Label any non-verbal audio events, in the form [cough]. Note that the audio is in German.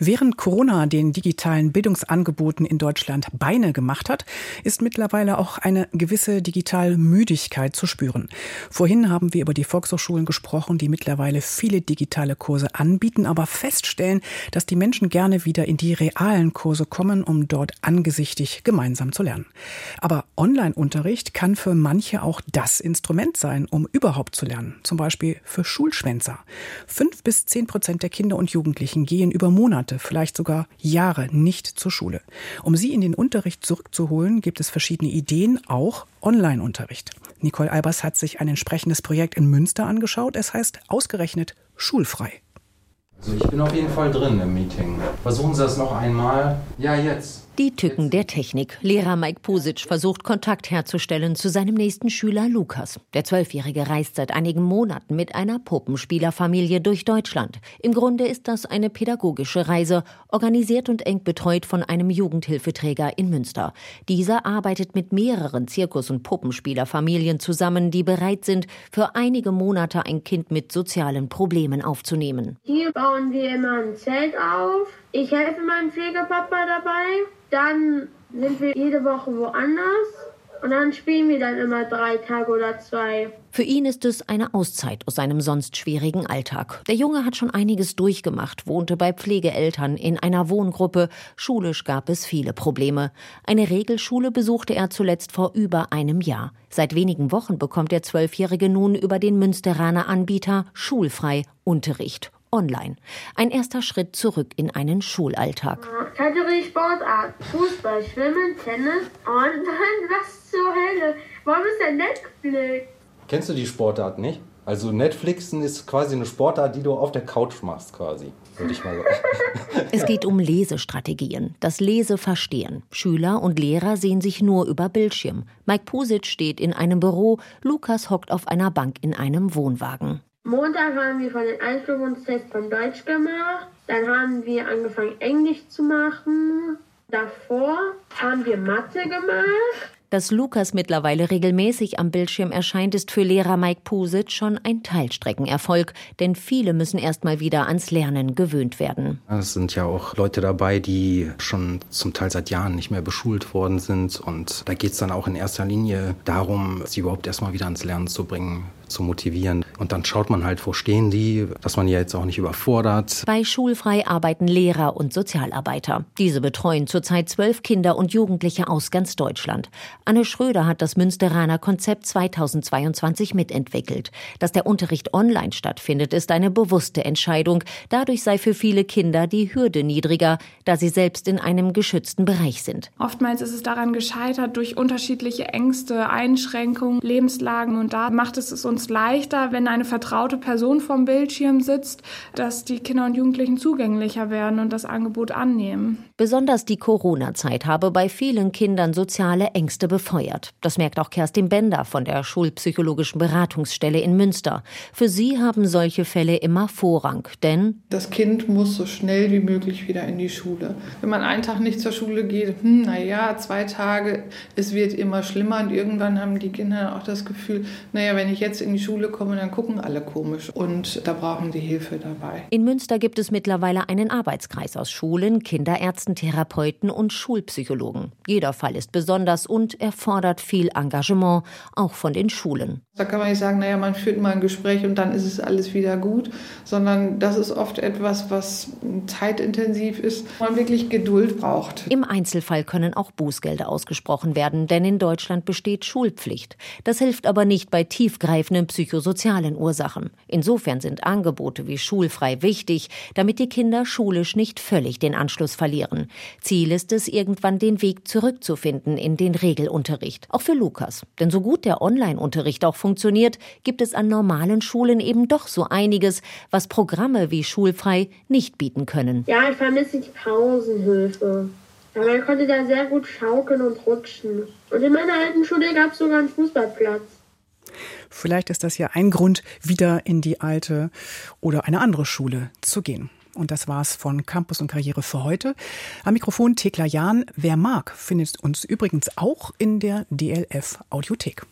Während Corona den digitalen Bildungsangeboten in Deutschland Beine gemacht hat, ist mittlerweile auch eine gewisse Digitalmüdigkeit zu spüren. Vorhin haben wir über die Volkshochschulen gesprochen, die mittlerweile viele digitale Kurse anbieten, aber feststellen, dass die Menschen gerne wieder in die realen Kurse kommen, um dort angesichtig gemeinsam zu lernen. Aber Online-Unterricht kann für manche auch das Instrument sein, um überhaupt zu lernen. Zum Beispiel für Schulschwänzer. Fünf bis zehn Prozent der Kinder und Jugendlichen gehen über Monate Monate, vielleicht sogar Jahre nicht zur Schule. Um sie in den Unterricht zurückzuholen, gibt es verschiedene Ideen, auch Online-Unterricht. Nicole Albers hat sich ein entsprechendes Projekt in Münster angeschaut. Es heißt ausgerechnet schulfrei. Also ich bin auf jeden Fall drin im Meeting. Versuchen Sie das noch einmal. Ja, jetzt. Die Tücken der Technik. Lehrer Mike Pusic versucht Kontakt herzustellen zu seinem nächsten Schüler Lukas. Der Zwölfjährige reist seit einigen Monaten mit einer Puppenspielerfamilie durch Deutschland. Im Grunde ist das eine pädagogische Reise, organisiert und eng betreut von einem Jugendhilfeträger in Münster. Dieser arbeitet mit mehreren Zirkus- und Puppenspielerfamilien zusammen, die bereit sind, für einige Monate ein Kind mit sozialen Problemen aufzunehmen. Hier bauen wir immer ein Zelt auf. Ich helfe meinem Pflegepapa dabei. Dann sind wir jede Woche woanders und dann spielen wir dann immer drei Tage oder zwei. Für ihn ist es eine Auszeit aus seinem sonst schwierigen Alltag. Der Junge hat schon einiges durchgemacht, wohnte bei Pflegeeltern in einer Wohngruppe. Schulisch gab es viele Probleme. Eine Regelschule besuchte er zuletzt vor über einem Jahr. Seit wenigen Wochen bekommt der Zwölfjährige nun über den Münsteraner Anbieter schulfrei Unterricht online. Ein erster Schritt zurück in einen Schulalltag. Kategorie Sportart, Fußball, Schwimmen, Tennis und [laughs] dann was zur Hölle. Warum ist denn Netflix? Kennst du die Sportart nicht? Also Netflixen ist quasi eine Sportart, die du auf der Couch machst quasi, würde ich mal sagen. [laughs] Es geht um Lesestrategien, das Leseverstehen. Schüler und Lehrer sehen sich nur über Bildschirm. Mike Pusic steht in einem Büro, Lukas hockt auf einer Bank in einem Wohnwagen. Montag haben wir von den Einführungstest von Deutsch gemacht. Dann haben wir angefangen, Englisch zu machen. Davor haben wir Mathe gemacht. Dass Lukas mittlerweile regelmäßig am Bildschirm erscheint, ist für Lehrer Mike Pusic schon ein Teilstreckenerfolg, denn viele müssen erst mal wieder ans Lernen gewöhnt werden. Es sind ja auch Leute dabei, die schon zum Teil seit Jahren nicht mehr beschult worden sind und da geht es dann auch in erster Linie darum, sie überhaupt erst mal wieder ans Lernen zu bringen zu motivieren. Und dann schaut man halt, wo stehen die, dass man ja jetzt auch nicht überfordert. Bei Schulfrei arbeiten Lehrer und Sozialarbeiter. Diese betreuen zurzeit zwölf Kinder und Jugendliche aus ganz Deutschland. Anne Schröder hat das Münsteraner Konzept 2022 mitentwickelt. Dass der Unterricht online stattfindet, ist eine bewusste Entscheidung. Dadurch sei für viele Kinder die Hürde niedriger, da sie selbst in einem geschützten Bereich sind. Oftmals ist es daran gescheitert durch unterschiedliche Ängste, Einschränkungen, Lebenslagen und da macht es es uns uns leichter, wenn eine vertraute Person vom Bildschirm sitzt, dass die Kinder und Jugendlichen zugänglicher werden und das Angebot annehmen. Besonders die Corona-Zeit habe bei vielen Kindern soziale Ängste befeuert. Das merkt auch Kerstin Bender von der Schulpsychologischen Beratungsstelle in Münster. Für sie haben solche Fälle immer Vorrang, denn das Kind muss so schnell wie möglich wieder in die Schule. Wenn man einen Tag nicht zur Schule geht, hm, naja, zwei Tage, es wird immer schlimmer und irgendwann haben die Kinder auch das Gefühl, naja, wenn ich jetzt in die Schule komme, dann gucken alle komisch und da brauchen die Hilfe dabei. In Münster gibt es mittlerweile einen Arbeitskreis aus Schulen, Kinderärzten, Therapeuten und Schulpsychologen. Jeder Fall ist besonders und erfordert viel Engagement, auch von den Schulen. Da kann man nicht sagen, naja, man führt mal ein Gespräch und dann ist es alles wieder gut, sondern das ist oft etwas, was zeitintensiv ist, man wirklich Geduld braucht. Im Einzelfall können auch Bußgelder ausgesprochen werden, denn in Deutschland besteht Schulpflicht. Das hilft aber nicht bei tiefgreifenden psychosozialen Ursachen. Insofern sind Angebote wie Schulfrei wichtig, damit die Kinder schulisch nicht völlig den Anschluss verlieren. Ziel ist es, irgendwann den Weg zurückzufinden in den Regelunterricht. Auch für Lukas. Denn so gut der Online-Unterricht auch funktioniert, gibt es an normalen Schulen eben doch so einiges, was Programme wie Schulfrei nicht bieten können. Ja, ich vermisse die Pausenhilfe. Ja, man konnte da sehr gut schaukeln und rutschen. Und in meiner alten Schule gab es sogar einen Fußballplatz. Vielleicht ist das ja ein Grund, wieder in die alte oder eine andere Schule zu gehen. Und das war's von Campus und Karriere für heute. Am Mikrofon Thekla Jahn. Wer mag, findet uns übrigens auch in der DLF Audiothek.